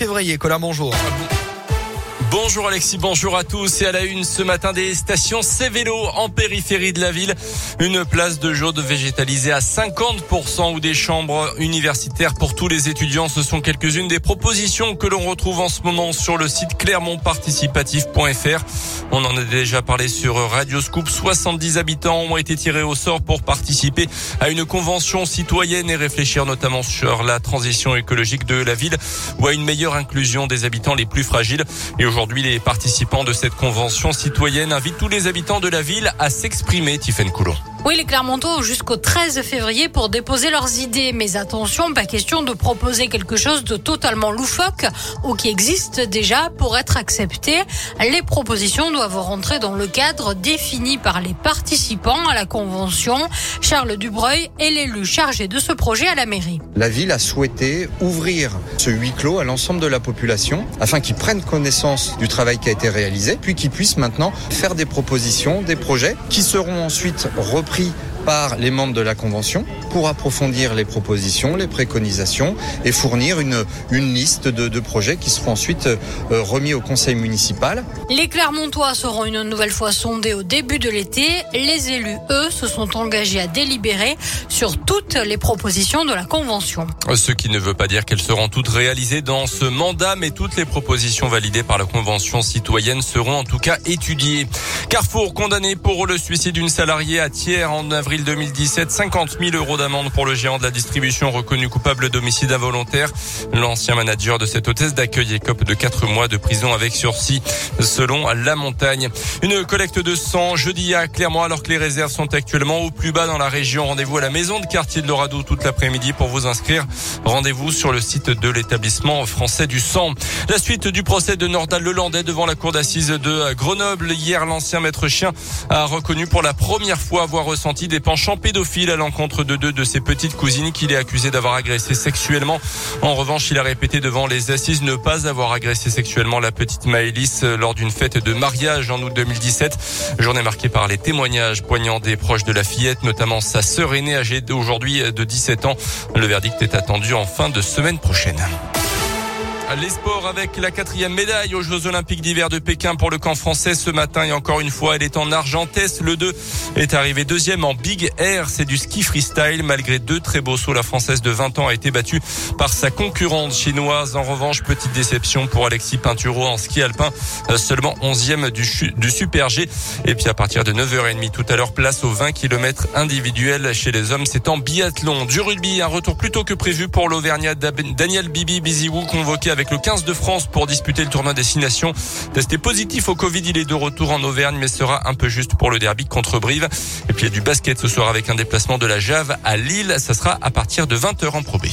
février. Colin, bonjour. Bonjour Alexis, bonjour à tous et à la une ce matin des stations C-Vélo en périphérie de la ville. Une place de jaune végétalisée à 50% ou des chambres universitaires pour tous les étudiants. Ce sont quelques-unes des propositions que l'on retrouve en ce moment sur le site clermontparticipatif.fr. On en a déjà parlé sur Radio Scoop. 70 habitants ont été tirés au sort pour participer à une convention citoyenne et réfléchir notamment sur la transition écologique de la ville ou à une meilleure inclusion des habitants les plus fragiles. Et aujourd'hui, les participants de cette convention citoyenne invitent tous les habitants de la ville à s'exprimer, Tiffaine Coulon. Oui, les Clermontois jusqu'au 13 février pour déposer leurs idées. Mais attention, pas question de proposer quelque chose de totalement loufoque ou qui existe déjà pour être accepté. Les propositions doivent rentrer dans le cadre défini par les participants à la convention. Charles Dubreuil est l'élu chargé de ce projet à la mairie. La ville a souhaité ouvrir ce huis clos à l'ensemble de la population afin qu'ils prennent connaissance du travail qui a été réalisé, puis qu'ils puissent maintenant faire des propositions, des projets qui seront ensuite repris pris par les membres de la Convention pour approfondir les propositions, les préconisations et fournir une, une liste de, de projets qui seront ensuite euh, remis au Conseil municipal. Les Clermontois seront une nouvelle fois sondés au début de l'été. Les élus, eux, se sont engagés à délibérer sur toutes les propositions de la Convention. Ce qui ne veut pas dire qu'elles seront toutes réalisées dans ce mandat, mais toutes les propositions validées par la Convention citoyenne seront en tout cas étudiées. Carrefour condamné pour le suicide d'une salariée à Thiers en avril avril 2017, 50 000 euros d'amende pour le géant de la distribution reconnu coupable d'homicide involontaire. L'ancien manager de cette hôtesse d'accueil écope de 4 mois de prison avec sursis, selon La Montagne. Une collecte de sang jeudi à Clermont alors que les réserves sont actuellement au plus bas dans la région. Rendez-vous à la maison de quartier de l'Orado toute l'après-midi pour vous inscrire. Rendez-vous sur le site de l'établissement français du sang. La suite du procès de Nordal Lelandais devant la cour d'assises de Grenoble. Hier, l'ancien maître chien a reconnu pour la première fois avoir ressenti des penchant pédophile à l'encontre de deux de ses petites cousines qu'il est accusé d'avoir agressé sexuellement. En revanche, il a répété devant les assises ne pas avoir agressé sexuellement la petite Maëlys lors d'une fête de mariage en août 2017. Journée marquée par les témoignages poignants des proches de la fillette, notamment sa sœur aînée âgée d'aujourd'hui de 17 ans. Le verdict est attendu en fin de semaine prochaine. Les sports avec la quatrième médaille aux Jeux Olympiques d'hiver de Pékin pour le camp français ce matin et encore une fois elle est en argentesse. Le 2 est arrivé deuxième en Big Air. C'est du ski freestyle. Malgré deux très beaux sauts, la française de 20 ans a été battue par sa concurrente chinoise. En revanche, petite déception pour Alexis Pinturo en ski alpin. Seulement 11e du, Super G. Et puis à partir de 9h30 tout à l'heure, place aux 20 km individuels chez les hommes. C'est en biathlon. Du rugby, un retour plus tôt que prévu pour l'Auvergnat Daniel Bibi Biziou convoqué avec avec le 15 de France pour disputer le tournoi Destination. Testé positif au Covid, il est de retour en Auvergne, mais sera un peu juste pour le derby contre Brive. Et puis il y a du basket ce soir avec un déplacement de la Jave à Lille. Ça sera à partir de 20h en probé.